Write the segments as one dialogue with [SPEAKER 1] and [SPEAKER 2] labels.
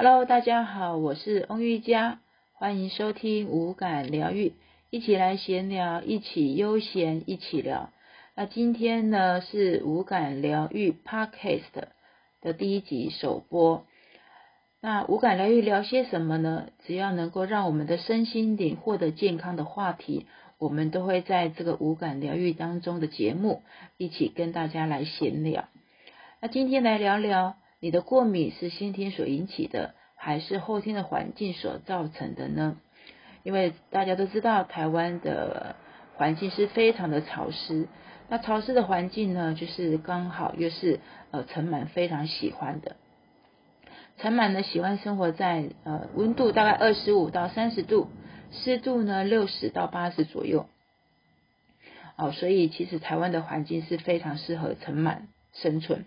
[SPEAKER 1] Hello，大家好，我是翁玉佳，欢迎收听无感疗愈，一起来闲聊，一起悠闲，一起聊。那今天呢是无感疗愈 Podcast 的第一集首播。那无感疗愈聊些什么呢？只要能够让我们的身心灵获得健康的话题，我们都会在这个无感疗愈当中的节目一起跟大家来闲聊。那今天来聊聊，你的过敏是先天所引起的，还是后天的环境所造成的呢？因为大家都知道，台湾的环境是非常的潮湿，那潮湿的环境呢，就是刚好又是呃尘螨非常喜欢的。尘螨呢喜欢生活在呃温度大概二十五到三十度，湿度呢六十到八十左右。哦，所以其实台湾的环境是非常适合尘螨生存。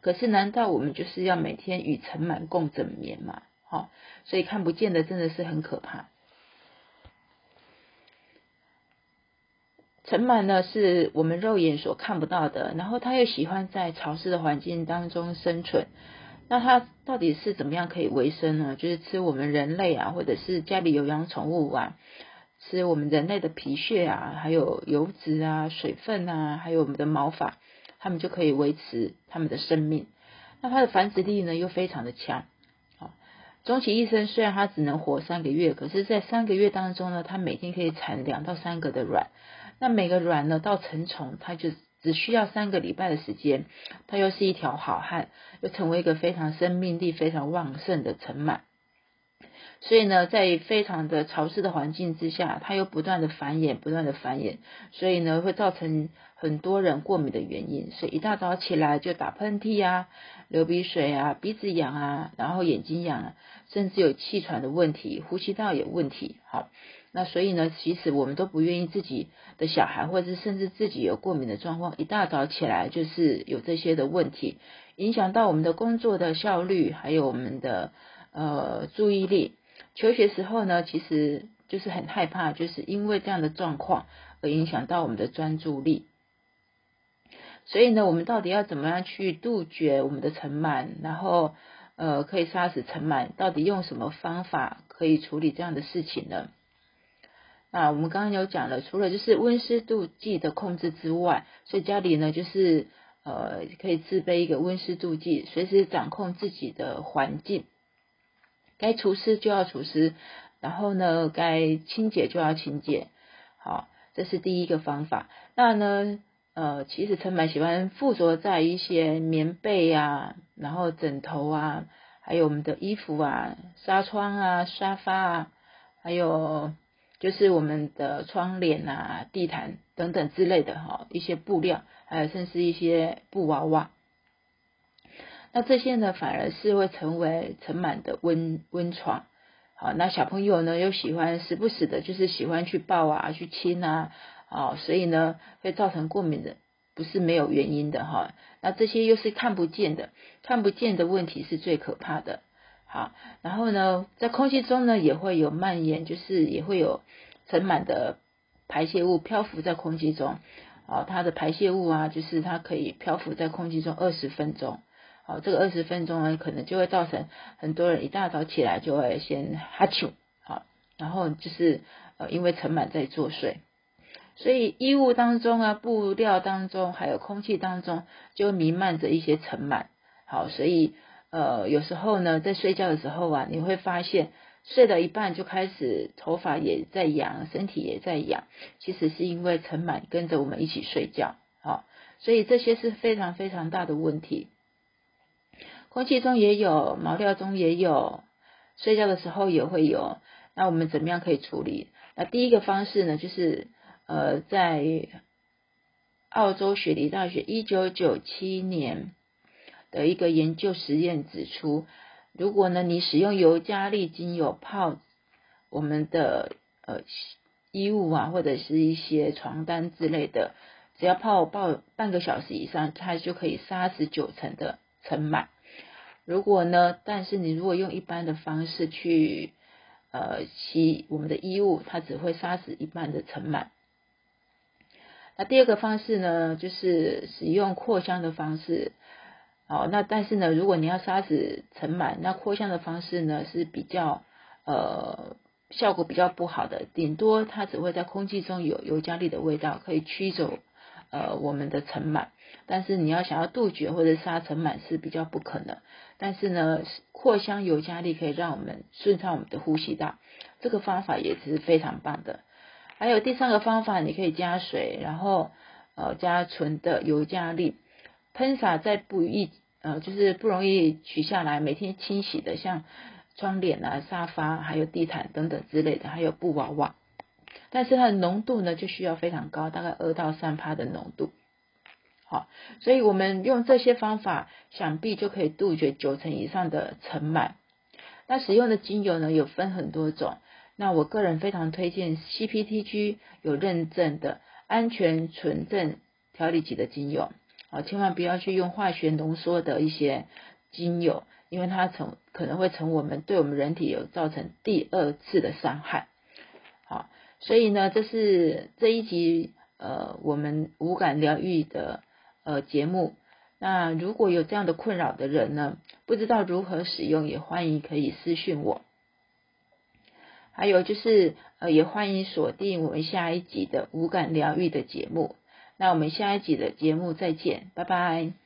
[SPEAKER 1] 可是难道我们就是要每天与尘螨共枕眠吗？好，所以看不见的真的是很可怕。尘螨呢是我们肉眼所看不到的，然后它又喜欢在潮湿的环境当中生存。那它到底是怎么样可以维生呢？就是吃我们人类啊，或者是家里有养宠物啊，吃我们人类的皮屑啊，还有油脂啊、水分啊，还有我们的毛发，它们就可以维持它们的生命。那它的繁殖力呢又非常的强。好，终其一生虽然它只能活三个月，可是，在三个月当中呢，它每天可以产两到三个的卵。那每个卵呢到成虫，它就。只需要三个礼拜的时间，它又是一条好汉，又成为一个非常生命力非常旺盛的尘螨。所以呢，在非常的潮湿的环境之下，它又不断的繁衍，不断的繁衍，所以呢，会造成很多人过敏的原因。所以一大早起来就打喷嚏啊，流鼻水啊，鼻子痒啊，然后眼睛痒啊，甚至有气喘的问题，呼吸道有问题。好。那所以呢，其实我们都不愿意自己的小孩，或者是甚至自己有过敏的状况，一大早起来就是有这些的问题，影响到我们的工作的效率，还有我们的呃注意力。求学时候呢，其实就是很害怕，就是因为这样的状况而影响到我们的专注力。所以呢，我们到底要怎么样去杜绝我们的尘螨，然后呃可以杀死尘螨？到底用什么方法可以处理这样的事情呢？啊，我们刚刚有讲了，除了就是温湿度计的控制之外，所以家里呢就是呃可以自备一个温湿度计，随时掌控自己的环境，该除湿就要除湿，然后呢该清洁就要清洁，好，这是第一个方法。那呢呃其实尘螨喜欢附着在一些棉被啊，然后枕头啊，还有我们的衣服啊、纱窗啊、沙发啊，还有。就是我们的窗帘啊、地毯等等之类的哈，一些布料，还有甚至一些布娃娃，那这些呢，反而是会成为尘螨的温温床。好，那小朋友呢，又喜欢时不时的，就是喜欢去抱啊、去亲啊，啊，所以呢，会造成过敏的，不是没有原因的哈。那这些又是看不见的，看不见的问题是最可怕的。好，然后呢，在空气中呢也会有蔓延，就是也会有尘螨的排泄物漂浮在空气中。好，它的排泄物啊，就是它可以漂浮在空气中二十分钟。好，这个二十分钟呢，可能就会造成很多人一大早起来就会先哈啾。好，然后就是呃，因为尘螨在作祟，所以衣物当中啊、布料当中，还有空气当中，就弥漫着一些尘螨。好，所以。呃，有时候呢，在睡觉的时候啊，你会发现睡到一半就开始头发也在痒，身体也在痒，其实是因为尘螨跟着我们一起睡觉，好，所以这些是非常非常大的问题。空气中也有，毛料中也有，睡觉的时候也会有，那我们怎么样可以处理？那第一个方式呢，就是呃，在澳洲雪梨大学一九九七年。的一个研究实验指出，如果呢你使用尤加利精油泡我们的呃衣物啊，或者是一些床单之类的，只要泡泡半个小时以上，它就可以杀死九成的尘螨。如果呢，但是你如果用一般的方式去呃洗我们的衣物，它只会杀死一半的尘螨。那第二个方式呢，就是使用扩香的方式。哦，那但是呢，如果你要杀死尘螨，那扩香的方式呢是比较呃效果比较不好的，顶多它只会在空气中有尤加利的味道，可以驱走呃我们的尘螨。但是你要想要杜绝或者杀尘螨是比较不可能。但是呢，扩香尤加利可以让我们顺畅我们的呼吸道，这个方法也是非常棒的。还有第三个方法，你可以加水，然后呃加纯的尤加利，喷洒在不易呃就是不容易取下来，每天清洗的，像窗帘啊、沙发、还有地毯等等之类的，还有布娃娃。但是它的浓度呢就需要非常高，大概二到三帕的浓度。好，所以我们用这些方法，想必就可以杜绝九成以上的尘螨。那使用的精油呢，有分很多种。那我个人非常推荐 CPTG 有认证的安全纯正调理级的精油，啊，千万不要去用化学浓缩的一些精油，因为它成可能会成我们对我们人体有造成第二次的伤害。所以呢，这是这一集呃我们无感疗愈的呃节目。那如果有这样的困扰的人呢，不知道如何使用，也欢迎可以私讯我。还有就是，呃，也欢迎锁定我们下一集的无感疗愈的节目。那我们下一集的节目再见，拜拜。